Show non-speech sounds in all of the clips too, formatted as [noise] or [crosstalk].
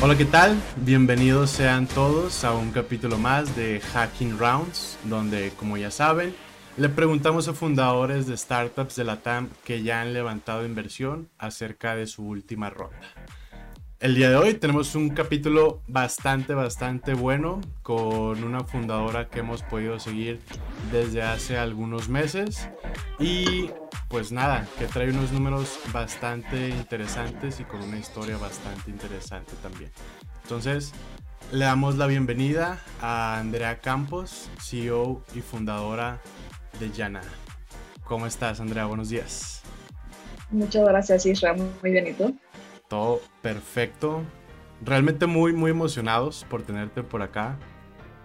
Hola, ¿qué tal? Bienvenidos sean todos a un capítulo más de Hacking Rounds, donde, como ya saben, le preguntamos a fundadores de startups de la TAM que ya han levantado inversión acerca de su última ronda. El día de hoy tenemos un capítulo bastante, bastante bueno con una fundadora que hemos podido seguir desde hace algunos meses y pues nada, que trae unos números bastante interesantes y con una historia bastante interesante también. Entonces, le damos la bienvenida a Andrea Campos, CEO y fundadora de Yana. ¿Cómo estás, Andrea? Buenos días. Muchas gracias, Isra. Muy bien, ¿y tú? Todo perfecto. Realmente muy, muy emocionados por tenerte por acá.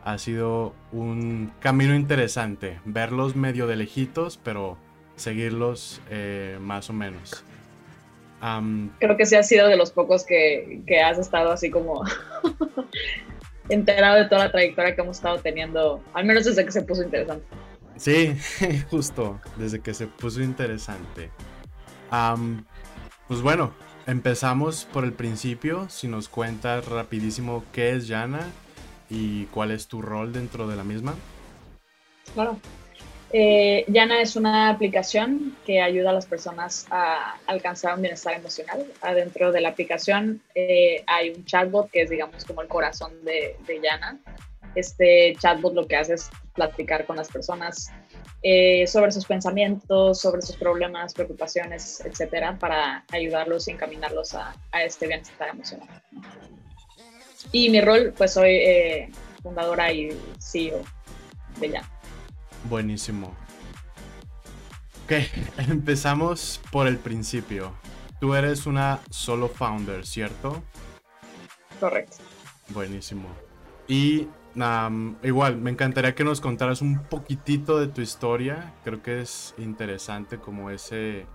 Ha sido un camino interesante. Verlos medio de lejitos, pero seguirlos eh, más o menos. Creo que sí ha sido de los pocos que, que has estado así como [laughs] enterado de toda la trayectoria que hemos estado teniendo, al menos desde que se puso interesante. Sí, [laughs] justo, desde que se puso interesante. pues bueno, empezamos por el principio. Si nos cuentas rapidísimo qué es Yana y cuál es tu rol dentro de la misma. Claro. Eh, Yana es una aplicación que ayuda a las personas a alcanzar un bienestar emocional. Adentro de la aplicación eh, hay un chatbot que es, digamos, como el corazón de, de Yana. Este chatbot lo que hace es platicar con las personas eh, sobre sus pensamientos, sobre sus problemas, preocupaciones, etcétera, para ayudarlos y encaminarlos a, a este bienestar emocional. Y mi rol, pues soy eh, fundadora y CEO de Ya. Buenísimo. Ok, [laughs] empezamos por el principio. Tú eres una solo founder, ¿cierto? Correcto. Buenísimo. Y igual, me encantaría que nos contaras un poquitito de tu historia. Creo que es interesante como ese...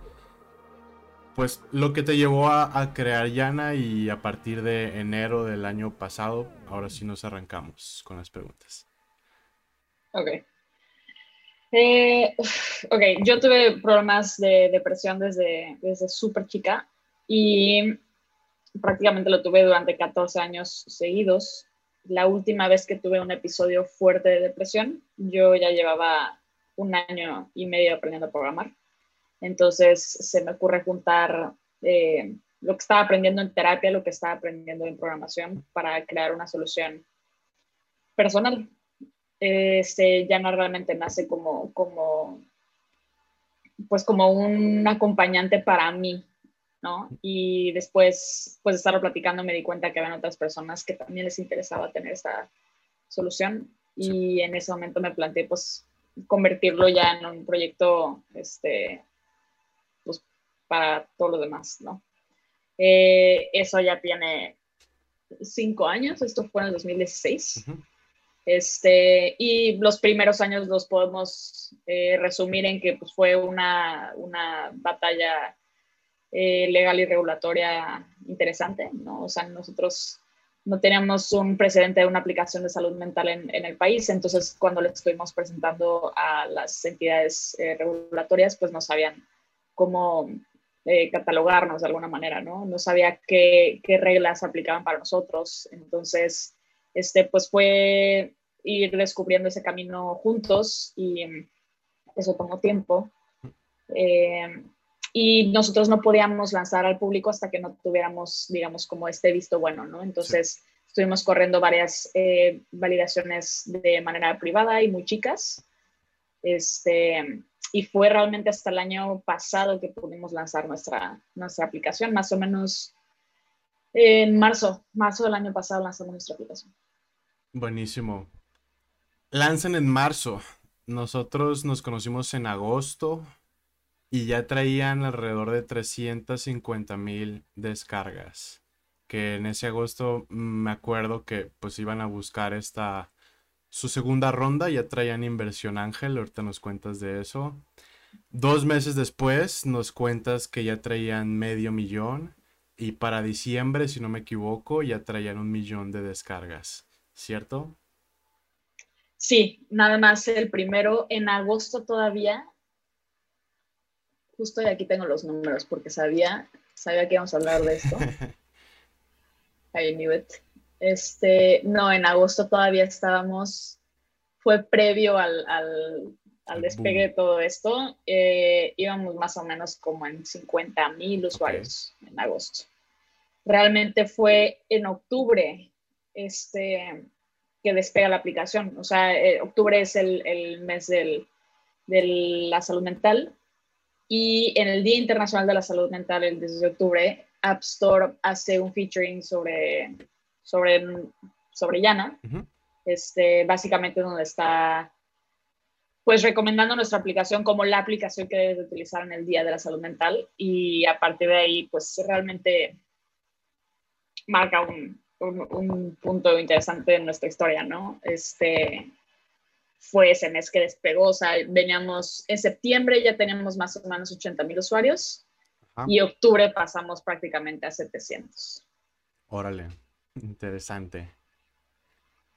Pues lo que te llevó a, crear Yana y a partir de enero del año pasado, ahora sí nos arrancamos con las preguntas. Ok. Eh, ok, yo tuve problemas de depresión desde, desde súper chica y prácticamente lo tuve durante 14 años seguidos la última vez que tuve un episodio fuerte de depresión, yo ya llevaba un año y medio aprendiendo a programar. Entonces se me ocurre juntar eh, lo que estaba aprendiendo en terapia, lo que estaba aprendiendo en programación para crear una solución personal. Este, ya no realmente nace como, como, pues como un acompañante para mí, ¿no? Y después, pues de estarlo platicando, me di cuenta que había otras personas que también les interesaba tener esta solución y en ese momento me planteé, pues, convertirlo ya en un proyecto, este, pues, para todos los demás, ¿no? Eh, eso ya tiene cinco años, esto fue en el 2016. Este, y los primeros años los podemos eh, resumir en que pues, fue una, una batalla eh, legal y regulatoria interesante, ¿no? O sea, nosotros no teníamos un precedente de una aplicación de salud mental en, en el país, entonces cuando le estuvimos presentando a las entidades eh, regulatorias, pues no sabían cómo eh, catalogarnos de alguna manera, ¿no? No sabía qué, qué, reglas aplicaban para nosotros, entonces, este, pues fue ir descubriendo ese camino juntos y eso tomó tiempo. Eh, y nosotros no podíamos lanzar al público hasta que no tuviéramos, digamos, como este visto bueno, ¿no? Entonces estuvimos corriendo varias eh, validaciones de manera privada y muy chicas. Este, y fue realmente hasta el año pasado que pudimos lanzar nuestra, nuestra aplicación, más o menos en marzo, marzo del año pasado lanzamos nuestra aplicación. Buenísimo. Lanzan en marzo. Nosotros nos conocimos en agosto, y ya traían alrededor de 350 mil descargas. Que en ese agosto me acuerdo que pues iban a buscar esta su segunda ronda, ya traían inversión Ángel, ahorita nos cuentas de eso. Dos meses después nos cuentas que ya traían medio millón y para diciembre, si no me equivoco, ya traían un millón de descargas, ¿cierto? Sí, nada más el primero en agosto todavía justo y aquí tengo los números porque sabía, sabía que íbamos a hablar de esto. I knew it. Este, no, en agosto todavía estábamos, fue previo al, al, despegue de todo esto, eh, íbamos más o menos como en 50 mil usuarios en agosto. Realmente fue en octubre este, que despega la aplicación. O sea, eh, octubre es el, el mes del, de la salud mental y en el Día Internacional de la Salud Mental, el 10 de octubre, App Store hace un featuring sobre, sobre, sobre Yana, este, básicamente donde está pues recomendando nuestra aplicación como la aplicación que debes utilizar en el Día de la Salud Mental. Y a partir de ahí pues realmente marca un, un, punto interesante en nuestra historia, ¿no? Este, fue ese mes que despegó, o sea, veníamos en septiembre ya teníamos más o menos 80 mil usuarios y octubre pasamos prácticamente a 700. Órale, interesante.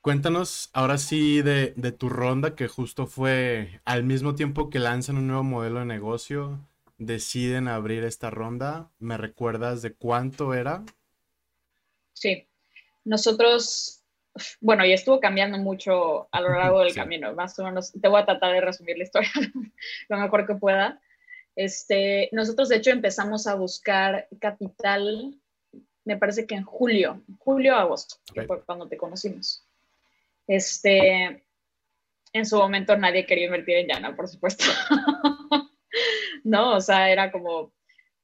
Cuéntanos ahora sí de, de, tu ronda que justo fue al mismo tiempo que lanzan un nuevo modelo de negocio, deciden abrir esta ronda. ¿Me recuerdas de cuánto era? Sí, nosotros, bueno, y estuvo cambiando mucho a lo largo del camino, más o menos, te voy a tratar de resumir la historia [laughs] lo mejor que pueda. Este, nosotros, de hecho, empezamos a buscar capital, me parece que en julio, julio, agosto, que fue cuando te conocimos. Este, en su momento nadie quería invertir en Yana, por supuesto. [laughs] no, o sea, era como,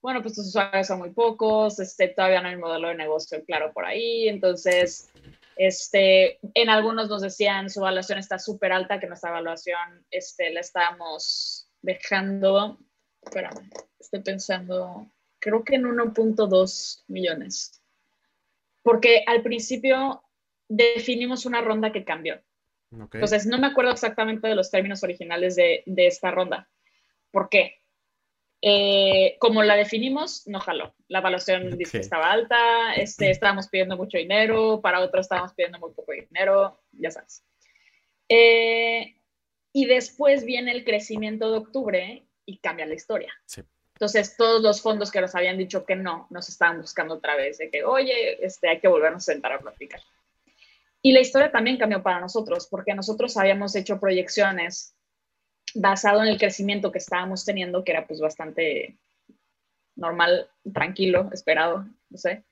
bueno, pues tus usuarios son muy pocos, este, todavía no hay modelo de negocio claro por ahí, entonces, este, en algunos nos decían su evaluación está súper alta, que nuestra evaluación este, la estábamos dejando, espérame, estoy pensando, creo que en 1.2 millones, porque al principio definimos una ronda que cambió. Entonces, no me acuerdo exactamente de los términos originales de, de esta ronda. ¿Por qué? Eh, como la definimos, no jaló. La evaluación estaba alta, este, estábamos pidiendo mucho dinero, para otros estábamos pidiendo muy poco dinero, ya sabes. Eh, y después viene el crecimiento de octubre y cambia la historia. Entonces, todos los fondos que nos habían dicho que no, nos estaban buscando otra vez, de que, oye, este, hay que volvernos a sentar a platicar. Y la historia también cambió para nosotros, porque nosotros habíamos hecho proyecciones basado en el crecimiento que estábamos teniendo, que era pues bastante normal, tranquilo, esperado, no sé.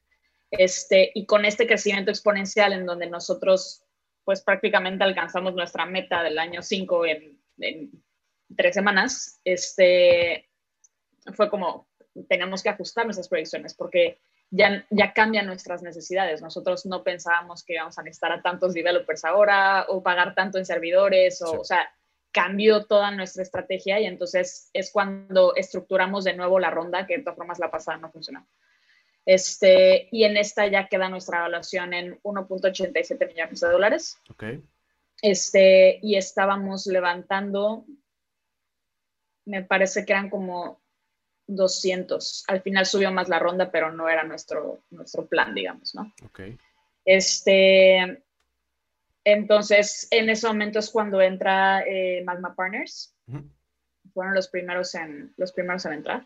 Este, y con este crecimiento exponencial en donde nosotros pues prácticamente alcanzamos nuestra meta del año 5 en, tres semanas, este, fue como tenemos que ajustar nuestras proyecciones porque ya, ya cambian nuestras necesidades. Nosotros no pensábamos que íbamos a necesitar a tantos developers ahora o pagar tanto en servidores, o, o sea, cambió toda nuestra estrategia y entonces es cuando estructuramos de nuevo la ronda, que de todas formas la pasada no funcionó. Este, y en esta ya queda nuestra evaluación en 1.87 millones de dólares. Okay. Este, y estábamos levantando, me parece que eran como 200. Al final subió más la ronda, pero no era nuestro, nuestro plan, digamos, ¿no? Okay. Este, entonces, en ese momento es cuando entra eh, Magma Partners. Fueron los primeros en, los primeros en entrar.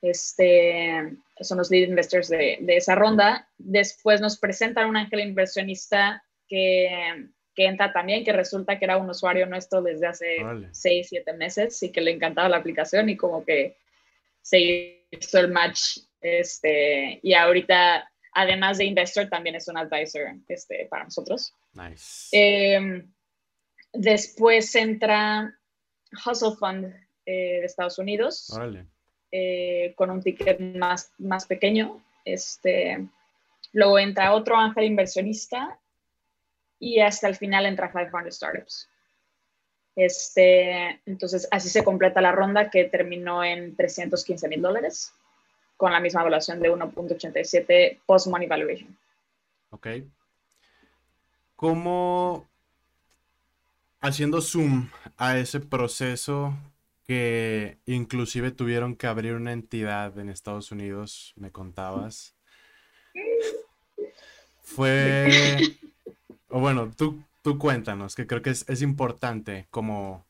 Este, son los lead investors de, esa ronda. Después nos presentan un ángel inversionista que, entra también, que resulta que era un usuario nuestro desde hace 6, 7 meses y que le encantaba la aplicación y como que se hizo el match. Este, y ahorita además de investor, también es un advisor este, para nosotros. Nice. Em, después entra Hustle Fund eh, de Estados Unidos. Eh, con un ticket más, más pequeño. Este, luego entra otro ángel inversionista y hasta el final entra 500 Startups. Este, entonces, así se completa la ronda que terminó en 315 mil dólares con la misma evaluación de 1.87 post-money valuation. Ok. ¿Cómo, haciendo zoom a ese proceso que inclusive tuvieron que abrir una entidad en Estados Unidos, me contabas? Fue, [laughs] o bueno, tú, tú cuéntanos, que creo que es, es importante como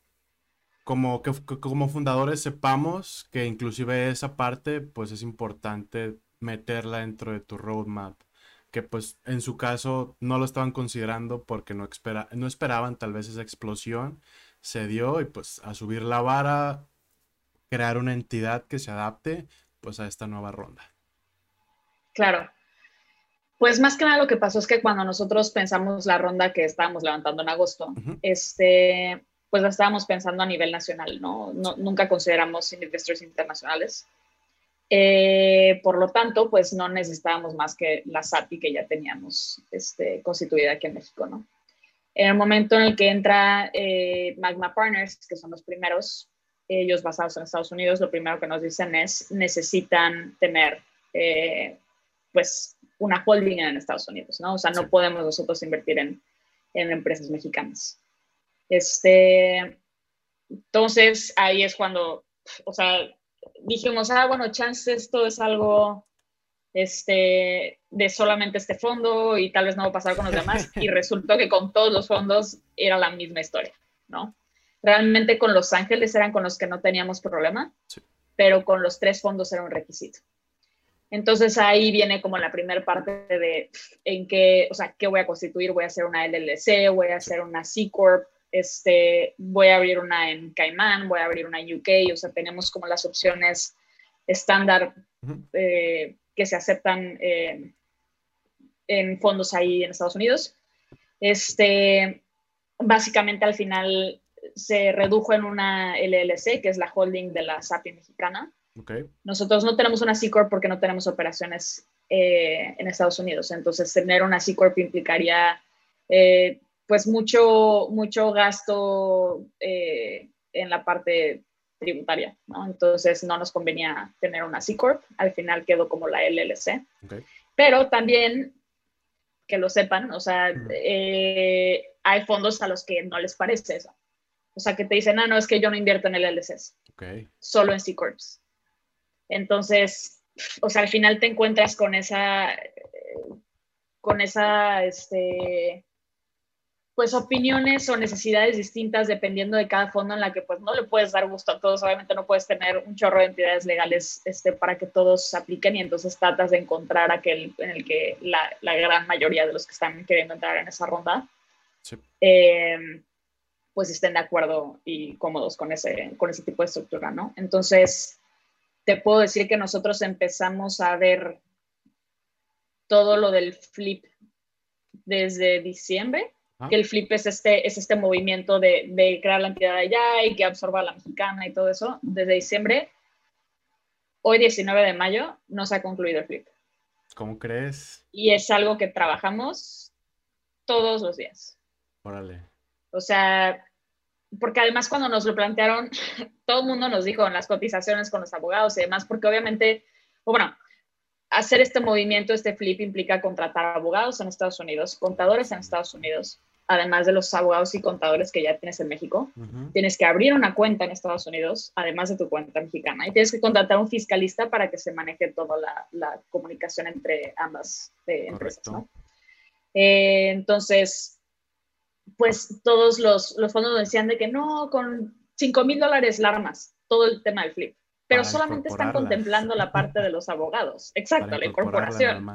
como que como fundadores sepamos que inclusive esa parte pues es importante meterla dentro de tu roadmap, que pues en su caso no lo estaban considerando porque no, espera, no esperaban tal vez esa explosión, se dio y pues a subir la vara, crear una entidad que se adapte pues a esta nueva ronda. Claro. Pues más que nada lo que pasó es que cuando nosotros pensamos la ronda que estábamos levantando en agosto, este, pues la estábamos pensando a nivel nacional, ¿no? nunca consideramos investors internacionales. Eh, por lo tanto, pues no necesitábamos más que la SAPI que ya teníamos este, constituida aquí en México, ¿no? En el momento en el que entra eh, Magma Partners, que son los primeros, ellos basados en Estados Unidos, lo primero que nos dicen es necesitan tener eh, pues una holding en Estados Unidos, ¿no? O sea, no podemos nosotros invertir en, en empresas mexicanas. Este, entonces, ahí es cuando, o sea, dijimos, ah, bueno, chance esto es algo este, de solamente este fondo y tal vez no va a pasar con los demás. Y resultó que con todos los fondos era la misma historia, ¿no? Realmente con Los Ángeles eran con los que no teníamos problema, pero con los tres fondos era un requisito. Entonces ahí viene como la primera parte de en qué, o sea, qué voy a constituir, voy a hacer una LLC, voy a hacer una C Corp, este, voy a abrir una en Caimán, voy a abrir una en UK, o sea, tenemos como las opciones estándar eh, que se aceptan eh, en fondos ahí en Estados Unidos. Este, básicamente al final se redujo en una LLC, que es la holding de la SAPI mexicana. Nosotros no tenemos una C Corp porque no tenemos operaciones eh, en Estados Unidos. Entonces, tener una C Corp implicaría pues mucho, mucho gasto eh, en la parte tributaria, ¿no? Entonces no nos convenía tener una C Corp, al final quedó como la LLC. Pero también, que lo sepan, o sea, eh, hay fondos a los que no les parece eso. O sea, que te dicen, ah, no, es que yo no invierto en LLCs, solo en C Corps. Entonces, o sea, al final te encuentras con esa, con esa, este, pues opiniones o necesidades distintas dependiendo de cada fondo en la que pues no le puedes dar gusto a todos, obviamente no puedes tener un chorro de entidades legales este, para que todos se apliquen y entonces tratas de encontrar aquel en el que la, la gran mayoría de los que están queriendo entrar en esa ronda em, pues estén de acuerdo y cómodos con ese, con ese tipo de estructura, ¿no? Entonces, te puedo decir que nosotros empezamos a ver todo lo del flip desde diciembre que el flip es este, es este movimiento de, de, crear la entidad allá y que absorba a la mexicana y todo eso. Desde diciembre, hoy 19 de mayo, no se ha concluido el flip. ¿Cómo crees? Y es algo que trabajamos todos los días. Órale. O sea, porque además cuando nos lo plantearon, [laughs] todo el mundo nos dijo en las cotizaciones con los abogados y demás, porque obviamente, bueno, hacer este movimiento, este flip, implica contratar abogados en Estados Unidos, contadores en Estados Unidos, además de los abogados y contadores que ya tienes en México. Tienes que abrir una cuenta en Estados Unidos, además de tu cuenta mexicana, y tienes que contratar a un fiscalista para que se maneje toda la, comunicación entre ambas eh, empresas. Eh, entonces, pues todos los, los fondos decían de que no, con 5 mil dólares la armas, todo el tema del flip pero solamente están contemplando la parte de los abogados. Exacto, la incorporación.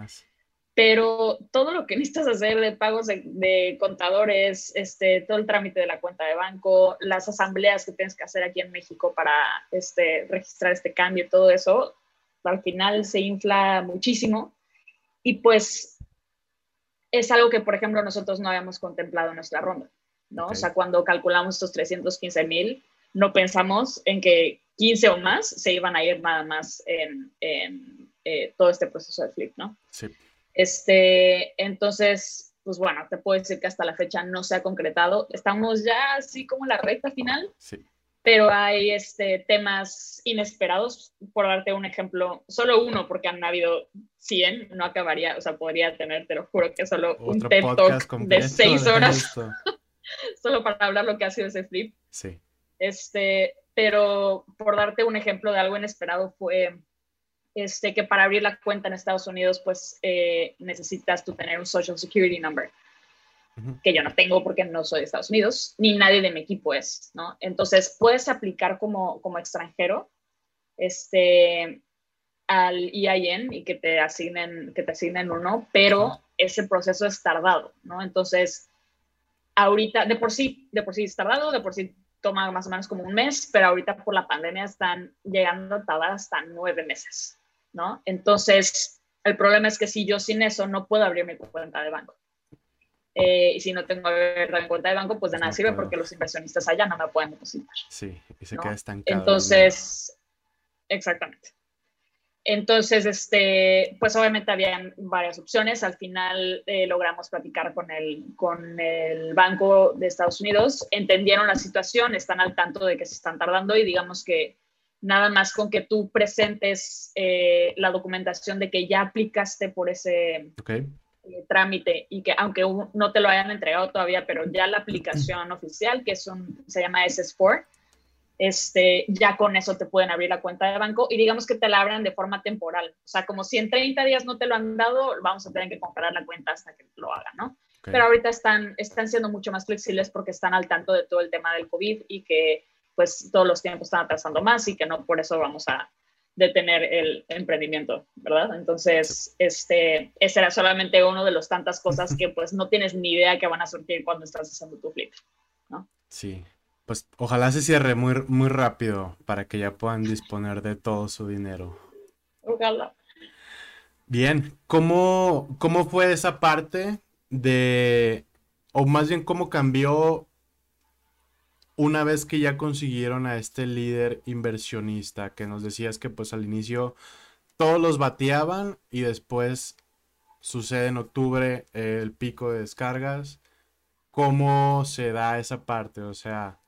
Pero todo lo que [laughs] necesitas hacer de pagos de, contadores, este, todo el trámite de la cuenta de banco, las asambleas que tienes que hacer aquí en México para este, registrar este cambio, todo eso, al final se infla muchísimo. Y pues es algo que, por ejemplo, nosotros no habíamos contemplado en nuestra ronda, ¿no? O sea, cuando calculamos estos 315 mil, no pensamos en que 15 o más se iban a ir nada más en, eh, todo este proceso de flip, ¿no? Sí. Este, entonces, pues bueno, te puedo decir que hasta la fecha no se ha concretado. Estamos ya así como en la recta final. Sí. Pero hay este, temas inesperados, por darte un ejemplo, solo uno, porque han habido 100, no acabaría, o sea, podría tener, te lo juro, que solo un TED Talk de seis [laughs] horas, [laughs] solo para hablar lo que ha sido ese flip. Sí. Este, pero por darte un ejemplo de algo inesperado fue este, que para abrir la cuenta en Estados Unidos, pues eh, necesitas tú tener un Social Security Number, que yo no tengo porque no soy de Estados Unidos, ni nadie de mi equipo es, ¿no? Entonces, puedes aplicar como, como extranjero este, al EIN y que te asignen, que te asignen uno, pero ese proceso es tardado, ¿no? Entonces, ahorita, de por sí, de por sí es tardado, de por sí toma más o menos como un mes, pero ahorita por la pandemia están llegando a tardar hasta nueve meses, ¿no? Entonces, el problema es que si yo sin eso no puedo abrir mi cuenta de banco. Eh, y si no tengo abierta mi cuenta de banco, pues de nada sirve porque los inversionistas allá no me pueden depositar. Sí, y se queda estancado. Entonces, exactamente. Entonces, este, pues obviamente habían varias opciones. Al final eh, logramos platicar con el, con el Banco de Estados Unidos, entendieron la situación, están al tanto de que se están tardando y digamos que nada más con que tú presentes eh, la documentación de que ya aplicaste por ese eh, trámite y que aunque no te lo hayan entregado todavía, pero ya la aplicación oficial, que es un, se llama SS4, este, ya con eso te pueden abrir la cuenta de banco y digamos que te la abran de forma temporal. O sea, como si en 30 días no te lo han dado, vamos a tener que comprar la cuenta hasta que lo hagan, ¿no? Pero ahorita están, están siendo mucho más flexibles porque están al tanto de todo el tema del COVID y que pues todos los tiempos están atrasando más y que no por eso vamos a detener el emprendimiento, ¿verdad? Entonces, este, ese era solamente uno de los tantas cosas [laughs] que pues no tienes ni idea que van a surgir cuando estás haciendo tu flip, ¿no? Sí, pues ojalá se cierre muy, muy rápido para que ya puedan disponer de todo su dinero. Ojalá. Bien, ¿cómo, cómo fue esa parte de, o más bien cómo cambió una vez que ya consiguieron a este líder inversionista que nos decías que pues al inicio todos los bateaban y después sucede en octubre el pico de descargas? ¿Cómo se da esa parte? O sea,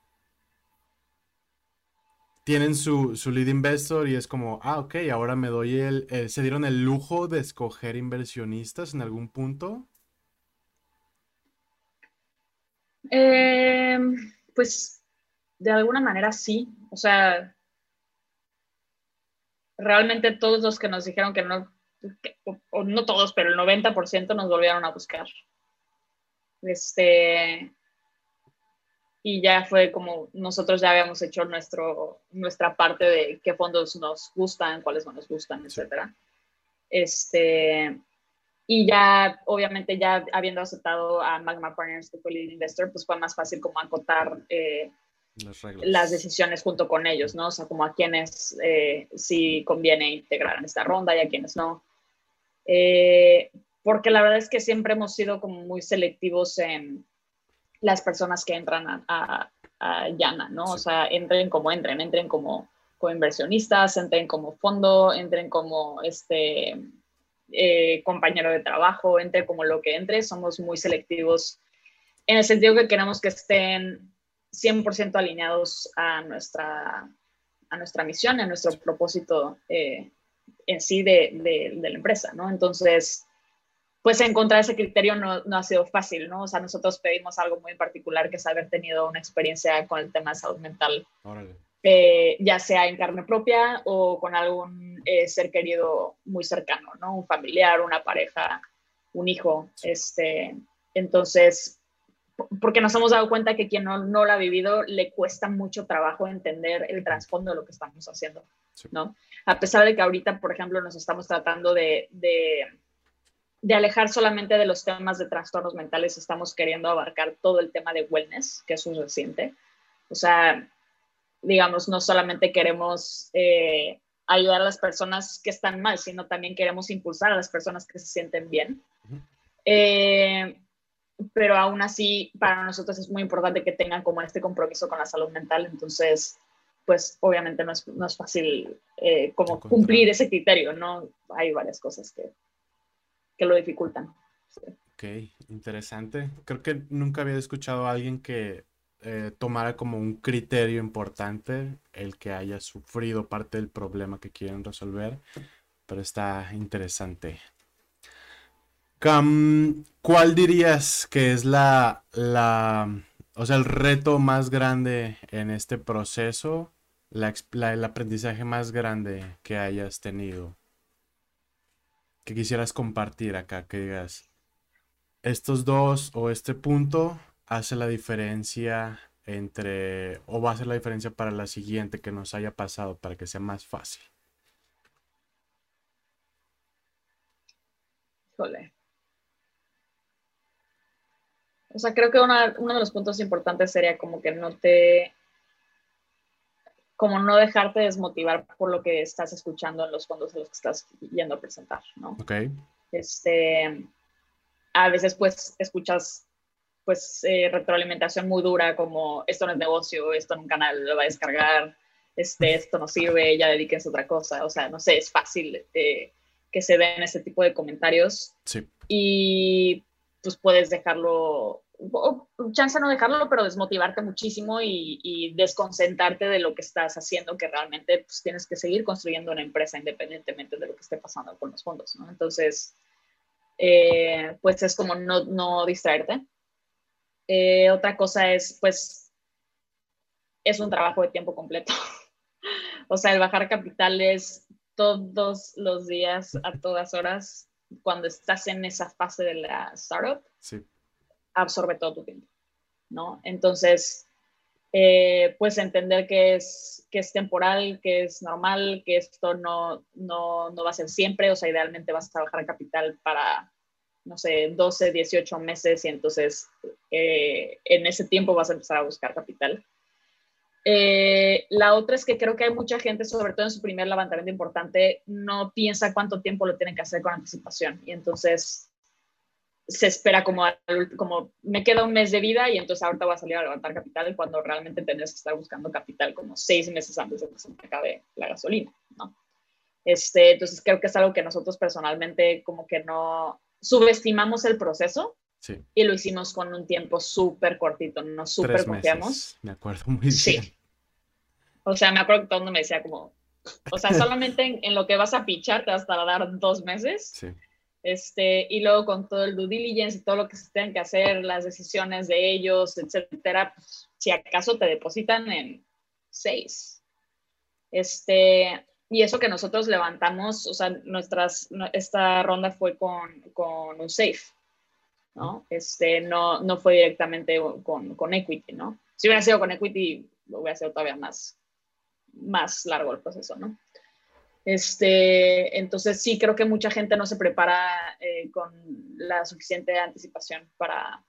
tienen su, su, lead investor y es como, ah, ok, ahora me doy el, eh, ¿se dieron el lujo de escoger inversionistas en algún punto? Eh, pues de alguna manera sí, o sea, realmente todos los que nos dijeron que no, o, no todos, pero el 90% nos volvieron a buscar. Este, y ya fue como nosotros ya habíamos hecho nuestro, nuestra parte de qué fondos nos gustan, cuáles no nos gustan, etcétera. Este, y ya, obviamente, ya habiendo aceptado a Magma Partners, que fue el investor, pues fue más fácil como acotar eh, las, decisiones junto con ellos, ¿no? O sea, como a quienes eh, sí conviene integrar en esta ronda y a quienes no. Eh, porque la verdad es que siempre hemos sido como muy selectivos en las personas que entran a, a, Yana, ¿no? O sea, entren como entren, entren como, inversionistas, entren como fondo, entren como este eh, compañero de trabajo, entre como lo que entre, somos muy selectivos en el sentido que queremos que estén 100% alineados a nuestra, a nuestra misión, a nuestro propósito eh, en sí de, de, de, la empresa, ¿no? Entonces, pues encontrar ese criterio no, no, ha sido fácil, ¿no? O sea, nosotros pedimos algo muy particular, que es haber tenido una experiencia con el tema de salud mental, eh, ya sea en carne propia o con algún eh, ser querido muy cercano, ¿no? Un familiar, una pareja, un hijo, este, entonces, porque nos hemos dado cuenta que quien no, no lo ha vivido le cuesta mucho trabajo entender el trasfondo de lo que estamos haciendo, ¿no? A pesar de que ahorita, por ejemplo, nos estamos tratando de, de de alejar solamente de los temas de trastornos mentales, estamos queriendo abarcar todo el tema de wellness, que es un reciente. O sea, digamos, no solamente queremos eh, ayudar a las personas que están mal, sino también queremos impulsar a las personas que se sienten bien. Eh, pero aún así, para nosotros es muy importante que tengan como este compromiso con la salud mental. Entonces, pues obviamente no es, no es fácil eh, como cumplir ese criterio, ¿no? Hay varias cosas que, que lo dificultan. Ok, interesante. Creo que nunca había escuchado a alguien que eh, tomara como un criterio importante el que haya sufrido parte del problema que quieren resolver, pero está interesante. ¿Cuál dirías que es la, la, o sea, el reto más grande en este proceso, el aprendizaje más grande que hayas tenido? que quisieras compartir acá, que digas, estos dos o este punto hace la diferencia entre, o va a hacer la diferencia para la siguiente que nos haya pasado, para que sea más fácil. Híjole. O sea, creo que uno de los puntos importantes sería como que no te, como no dejarte desmotivar por lo que estás escuchando en los fondos a los que estás yendo a presentar, ¿no? Ok. Este, a veces pues escuchas pues eh, retroalimentación muy dura como esto no es negocio, esto nunca nadie lo va a descargar, este, [laughs] esto no sirve, ya dedíquense a otra cosa, o sea, no sé, es fácil eh, que se den ese tipo de comentarios. Sí. Y pues puedes dejarlo, chance no dejarlo, pero desmotivarte muchísimo y, desconcentrarte de lo que estás haciendo, que realmente pues, tienes que seguir construyendo una empresa independientemente de lo que esté pasando con los fondos, ¿no? Entonces, eh, pues es como no, no distraerte. Eh, otra cosa es, pues, es un trabajo de tiempo completo. [laughs] o sea, el bajar capital es todos los días, a todas horas, cuando estás en esa fase de la startup, absorbe todo tu tiempo, ¿no? Entonces, eh, pues entender que es, que es temporal, que es normal, que esto no, no, no va a ser siempre, o sea, idealmente vas a trabajar capital para no sé, 12, 18 meses y entonces eh, en ese tiempo vas a empezar a buscar capital. Eh, la otra es que creo que hay mucha gente, sobre todo en su primer levantamiento importante, no piensa cuánto tiempo lo tienen que hacer con anticipación y entonces se espera como, como me queda un mes de vida y entonces ahorita voy a salir a levantar capital cuando realmente tendrías que estar buscando capital como seis meses antes de que se te acabe la gasolina, ¿no? Este, entonces creo que es algo que nosotros personalmente como que no, subestimamos el proceso y lo hicimos con un tiempo súper cortito, no súper confiamos. Me acuerdo muy bien. Sí. O sea, me acuerdo que todo el mundo me decía como, o sea, solamente en, lo que vas a pichar te vas a tardar dos meses. Sí. Este, y luego con todo el due diligence y todo lo que se tengan que hacer, las decisiones de ellos, etcétera, pues, si acaso te depositan en seis. Este, y eso que nosotros levantamos, o sea, nuestras, esta ronda fue con, con un safe, ¿no? Este, no, no fue directamente con, con, equity, ¿no? Si hubiera sido con equity, hubiera sido todavía más, más largo el proceso, ¿no? Este, entonces sí creo que mucha gente no se prepara eh, con la suficiente anticipación para,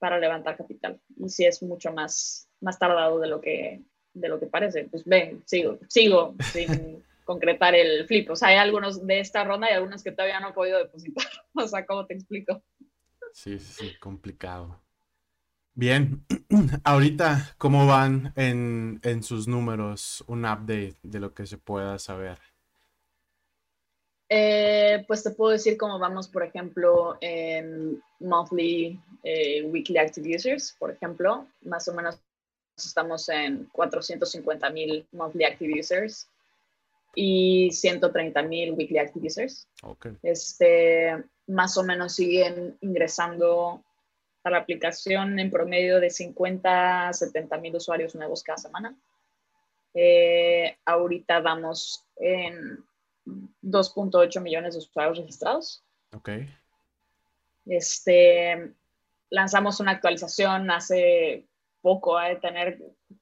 para levantar capital. Y sí es mucho más, más tardado de lo que, de lo que parece. Pues ven, sigo, sigo sin [laughs] concretar el flip. O sea, hay algunos de esta ronda y algunos que todavía no he podido depositar. [laughs] O sea, ¿cómo te explico? Sí, sí, complicado. Bien, [clears throat] ahorita, ¿cómo van en, en sus números? Un update de lo que se pueda saber. Eh, pues te puedo decir cómo vamos, por ejemplo, en monthly, eh, weekly active users, por ejemplo, más o menos estamos en 450 mil monthly active users y 130 mil weekly active users. Este, más o menos siguen ingresando a la aplicación en promedio de 50 a 70 mil usuarios nuevos cada semana. Eh, ahorita vamos en 2.8 millones de usuarios registrados. Ok. Este, lanzamos una actualización hace poco, de tener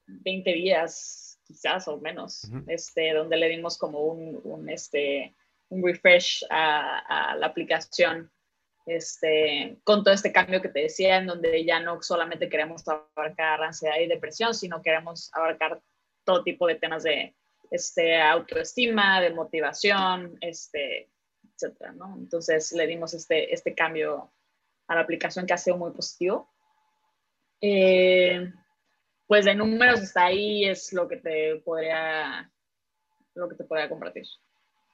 20 días quizás o menos, este, donde le dimos como un, un este, un refresh a, la aplicación este, con todo este cambio que te decía, en donde ya no solamente queremos abarcar ansiedad y depresión, sino queremos abarcar todo tipo de temas de este, autoestima, de motivación, este, etcétera, ¿no? Entonces le dimos este, este cambio a la aplicación que ha sido muy positivo. Eh, pues de números está ahí, es lo que te podría, lo que te podría compartir.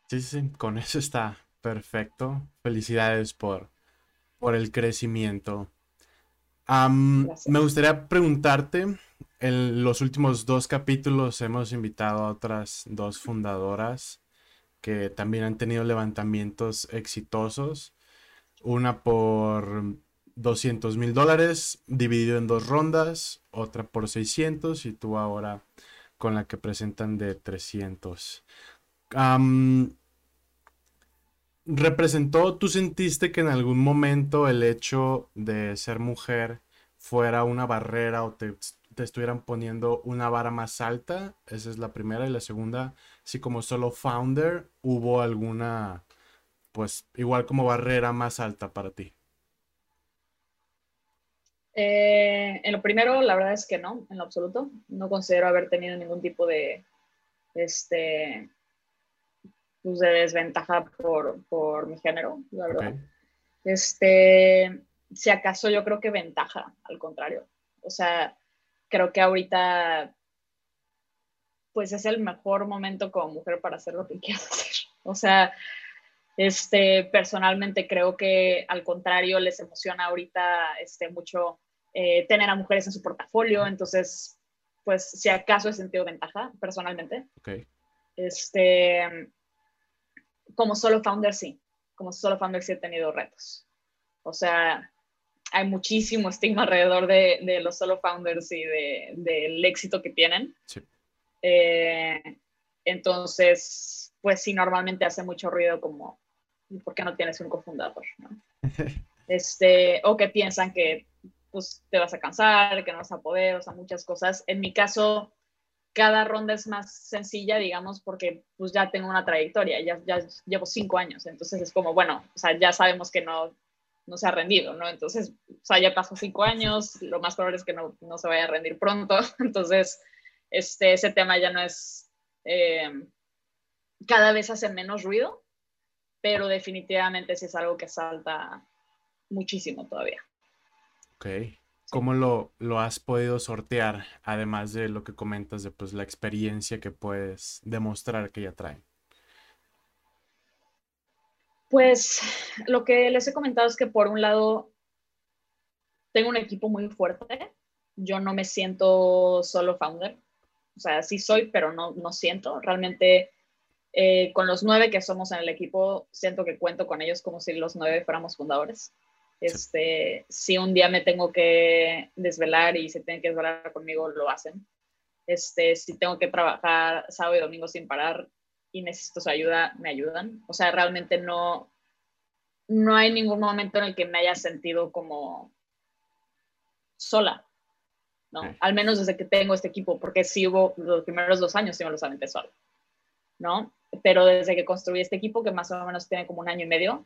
Sí, sí, con eso está perfecto. Felicidades por, por el crecimiento. me gustaría preguntarte, en los últimos dos capítulos hemos invitado a otras dos fundadoras que también han tenido levantamientos exitosos. Una por 200 mil dólares dividido en dos rondas, otra por 600 y tú ahora con la que presentan de 300. ¿Representó, tú sentiste que en algún momento el hecho de ser mujer fuera una barrera o te, te estuvieran poniendo una vara más alta? Esa es la primera. Y la segunda, si como solo founder hubo alguna, pues igual como barrera más alta para ti. Eh, en lo primero, la verdad es que no, en lo absoluto. No considero haber tenido ningún tipo de, este, pues de desventaja por, por mi género, la verdad. Este, si acaso yo creo que ventaja, al contrario. O sea, creo que ahorita, pues es el mejor momento como mujer para hacer lo que [laughs] quieras hacer. O sea, este, personalmente creo que al contrario les emociona ahorita este, mucho eh, tener a mujeres en su portafolio, entonces, pues si acaso he sentido ventaja personalmente. Este, como solo founder, sí, como solo founder sí he tenido retos. O sea, hay muchísimo estigma alrededor de, los solo founders y del éxito que tienen. Eh, entonces, pues sí, normalmente hace mucho ruido como, ¿por qué no tienes un cofundador? [laughs] este, o que piensan que pues te vas a cansar, que no vas a poder, o sea, muchas cosas. En mi caso, cada ronda es más sencilla, digamos, porque pues ya tengo una trayectoria, ya, ya llevo cinco años, entonces es como, bueno, o sea, ya sabemos que no, no se ha rendido, ¿no? Entonces, o sea, ya pasó cinco años, lo más probable es que no, no se vaya a rendir pronto, [laughs] entonces, este, ese tema ya no es, eh, cada vez hace menos ruido, pero definitivamente sí es algo que salta muchísimo todavía. Ok. ¿Cómo lo, lo, has podido sortear, además de lo que comentas de pues, la experiencia que puedes demostrar que ya traen? Pues lo que les he comentado es que por un lado tengo un equipo muy fuerte. Yo no me siento solo founder. O sea, sí soy, pero no, no siento. Realmente eh, con los nueve que somos en el equipo, siento que cuento con ellos como si los nueve fuéramos fundadores. Este, si un día me tengo que desvelar y se tienen que desvelar conmigo, lo hacen. Este, si tengo que trabajar sábado y domingo sin parar y necesito su ayuda, me ayudan. O sea, realmente no, no hay ningún momento en el que me haya sentido como sola, ¿no? Al menos desde que tengo este equipo, porque sí hubo los primeros dos años, sí me los aventé sola, ¿no? Pero desde que construí este equipo, que más o menos tiene como un año y medio,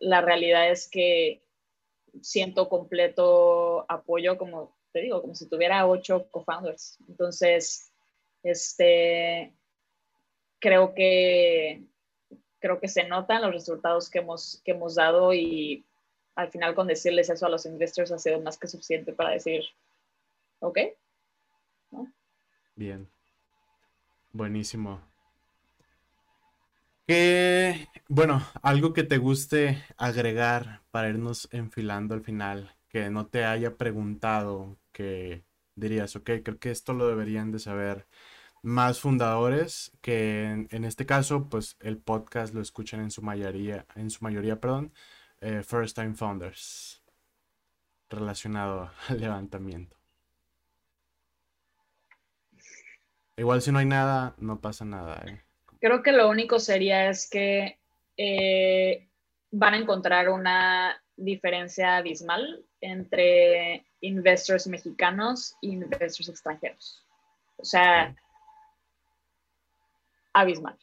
la realidad es que siento completo apoyo, como te digo, como si tuviera ocho co-founders. Entonces, este, creo que, creo que se notan los resultados que hemos, que hemos dado y al final con decirles eso a los investors ha sido más que suficiente para decir, ok. Bien. Buenísimo. Que, bueno, algo que te guste agregar para irnos enfilando al final, que no te haya preguntado, que dirías, ok, creo que esto lo deberían de saber más fundadores, que en, este caso, pues el podcast lo escuchan en su mayoría, en su mayoría, perdón, eh, first time founders, relacionado [laughs] al levantamiento. Igual si no hay nada, no pasa nada. ¿eh? Creo que lo único sería es que eh, van a encontrar una diferencia abismal entre investors mexicanos e investors extranjeros. O sea, abismal,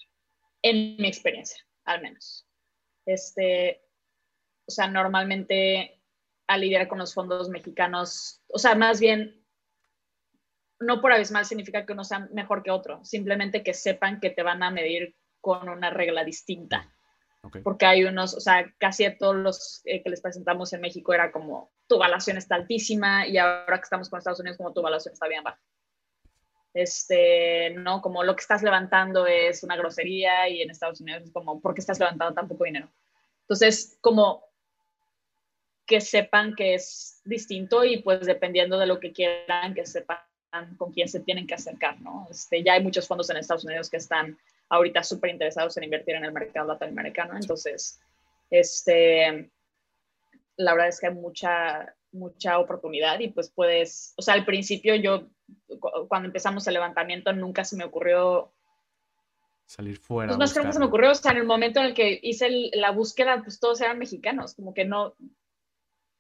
en mi experiencia, al menos. Este, o sea, normalmente al lidiar con los fondos mexicanos, o sea, más bien no por abismal significa que uno sea mejor que otro, simplemente que sepan que te van a medir con una regla distinta. Porque hay unos, o sea, casi todos los eh, que les presentamos en México era como tu evaluación está altísima y ahora que estamos con Estados Unidos como tu evaluación está bien baja. Este, no, como lo que estás levantando es una grosería y en Estados Unidos es como, ¿por qué estás levantando tan poco dinero? Entonces, como que sepan que es distinto y pues dependiendo de lo que quieran, que sepan con quién se tienen que acercar, ¿no? Este, ya hay muchos fondos en Estados Unidos que están ahorita súper interesados en invertir en el mercado latinoamericano, entonces, este, la verdad es que hay mucha, mucha oportunidad y pues puedes, o sea, al principio yo, cuando empezamos el levantamiento, nunca se me ocurrió salir fuera. Pues más que nunca se me ocurrió, o sea, en el momento en el que hice la búsqueda, pues todos eran mexicanos, como que no,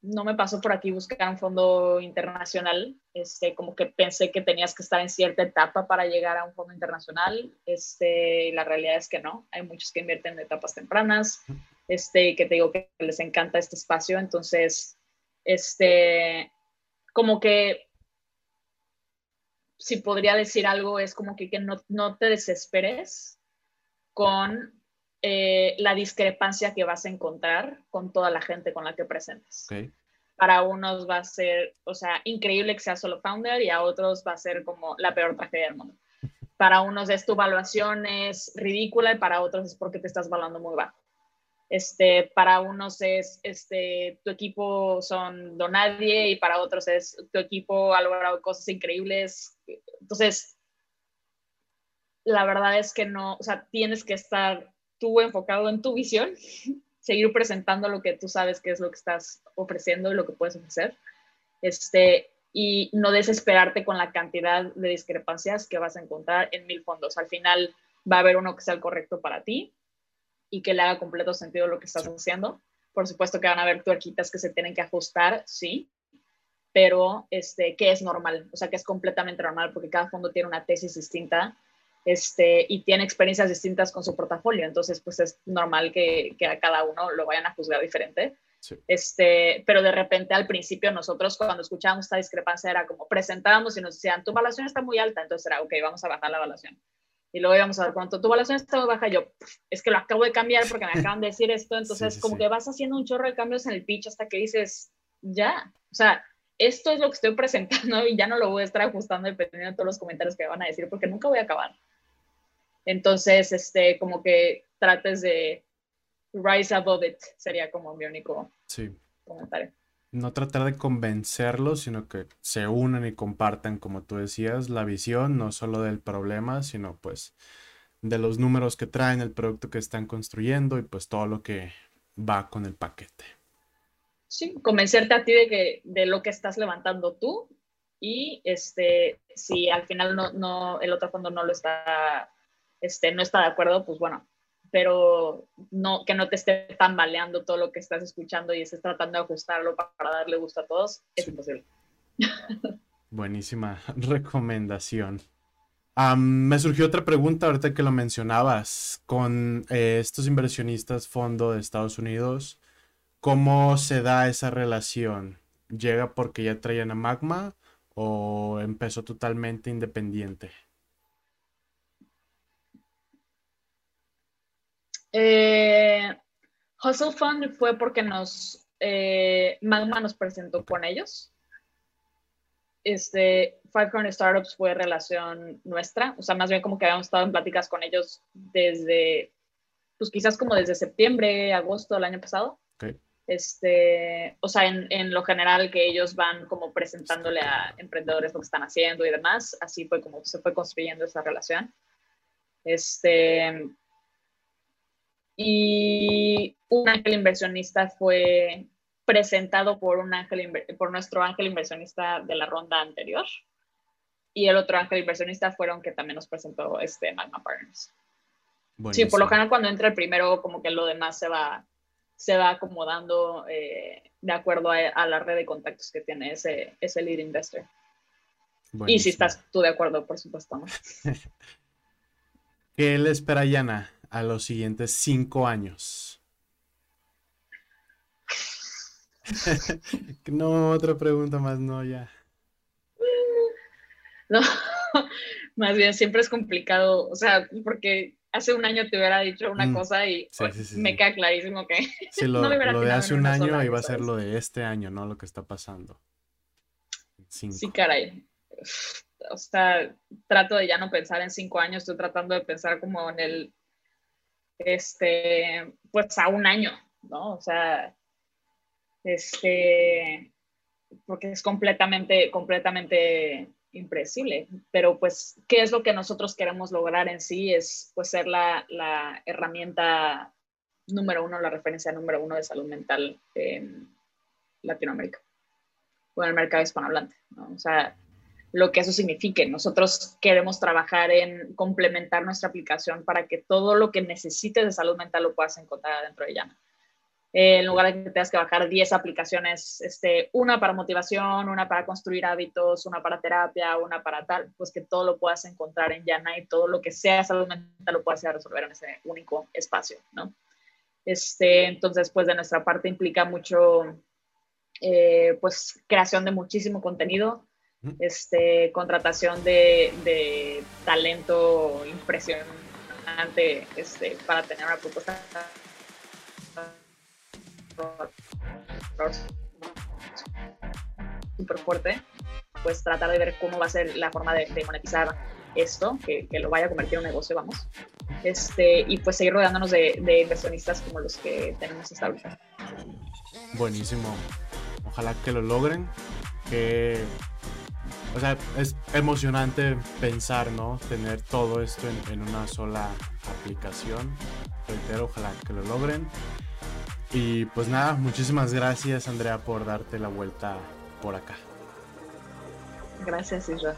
no me pasó por aquí buscar un fondo internacional, este, como que pensé que tenías que estar en cierta etapa para llegar a un fondo internacional, este, y la realidad es que no, hay muchos que invierten en etapas tempranas, este, que te digo que les encanta este espacio, entonces, este, como que, si podría decir algo, es como que, que no, no, te desesperes con eh, la discrepancia que vas a encontrar con toda la gente con la que presentes. Para unos va a ser, o sea, increíble que sea solo founder y a otros va a ser como la peor tragedia del mundo. [laughs] Para unos es tu evaluación es ridícula y para otros es porque te estás evaluando muy bajo. Este, para unos es este, tu equipo son donadie y para otros es tu equipo ha logrado cosas increíbles. Entonces, la verdad es que no, o sea, tienes que estar tú enfocado en tu visión, [laughs] seguir presentando lo que tú sabes que es lo que estás ofreciendo y lo que puedes ofrecer. Este, y no desesperarte con la cantidad de discrepancias que vas a encontrar en mil fondos. Al final va a haber uno que sea el correcto para ti y que le haga completo sentido lo que estás haciendo. Por supuesto que van a haber tuerquitas que se tienen que ajustar, sí, pero este, que es normal, o sea, que es completamente normal porque cada fondo tiene una tesis distinta este, y tiene experiencias distintas con su portafolio, entonces pues es normal que, que a cada uno lo vayan a juzgar diferente. Este, pero de repente al principio nosotros cuando escuchábamos esta discrepancia era como presentábamos y nos decían, tu evaluación está muy alta, entonces era, ok, vamos a bajar la evaluación y luego íbamos a ver cuánto tu evaluación está muy baja. Yo, es que lo acabo de cambiar porque me acaban de decir esto. Entonces, como que vas haciendo un chorro de cambios en el pitch hasta que dices, ya, o sea, esto es lo que estoy presentando y ya no lo voy a estar ajustando dependiendo de todos los comentarios que me van a decir porque nunca voy a acabar. Entonces, este, como que trates de rise above it, sería como mi único comentario no tratar de convencerlos, sino que se unan y compartan, como tú decías, la visión, no solo del problema, sino pues de los números que traen, el producto que están construyendo y pues todo lo que va con el paquete. Sí, convencerte a ti de, que, de lo que estás levantando tú y este, si al final no, no, el otro fondo no lo está, este, no está de acuerdo, pues bueno, pero no, que no te esté tambaleando todo lo que estás escuchando y estés tratando de ajustarlo para darle gusto a todos, es imposible. [laughs] Buenísima [laughs] recomendación. me surgió otra pregunta ahorita que lo mencionabas con eh, estos inversionistas fondo de Estados Unidos. ¿Cómo se da esa relación? ¿Llega porque ya traían a Magma o empezó totalmente independiente? Eh, Hustle Fund fue porque nos, eh, Magma nos presentó con ellos. Este, Five Corner Startups fue relación nuestra, o sea, más bien como que habíamos estado en pláticas con ellos desde, pues quizás como desde septiembre, agosto del año pasado. Este, o sea, en, en, lo general que ellos van como presentándole a emprendedores lo que están haciendo y demás, así fue como se fue construyendo esa relación. Este, y un ángel inversionista fue presentado por, un ángel, por nuestro ángel inversionista de la ronda anterior y el otro ángel inversionista fueron que también nos presentó este Magma Partners. Sí, por lo general cuando entra el primero como que lo demás se va, se va acomodando eh, de acuerdo a, la red de contactos que tiene ese, ese lead investor. Y si estás tú de acuerdo, por supuesto. [laughs] ¿Qué le espera Yana a los siguientes cinco años? [laughs] no, otra pregunta más, no, ya. [laughs] No, más bien siempre es complicado, o sea, porque hace un año te hubiera dicho una mm, cosa y me queda clarísimo que [laughs] lo, lo de hace un año iba a ser lo de este año, ¿no? Lo que está pasando. Sí, caray. O sea, trato de ya no pensar en cinco años, estoy tratando de pensar como en el este, pues a un año, ¿no? O sea, este, porque es completamente, completamente impredecible. Pero pues, ¿qué es lo que nosotros queremos lograr en sí? Es pues ser la, la herramienta número uno, la referencia número uno de salud mental en Latinoamérica o en el mercado hispanohablante, ¿no? O sea, lo que eso signifique. Nosotros queremos trabajar en complementar nuestra aplicación para que todo lo que necesites de salud mental lo puedas encontrar dentro de ella. en lugar de que tengas que bajar 10 aplicaciones, este, una para motivación, una para construir hábitos, una para terapia, una para tal, pues que todo lo puedas encontrar en Yana y todo lo que sea salud mental lo puedas resolver en ese único espacio, ¿no? Este, entonces, pues de nuestra parte implica mucho eh, pues creación de muchísimo contenido, este, contratación de, de talento impresionante este, para tener una propuesta súper fuerte, pues tratar de ver cómo va a ser la forma de, monetizar esto, que, que, lo vaya a convertir en un negocio, vamos. Este, y pues seguir rodeándonos de, de inversionistas como los que tenemos hasta ahorita. Buenísimo. Ojalá que lo logren. Que o sea, es emocionante pensar, ¿no? Tener todo esto en, una sola aplicación. Reitero, ojalá que lo logren. Y pues nada, muchísimas gracias Andrea por darte la vuelta por acá. Gracias, Israel.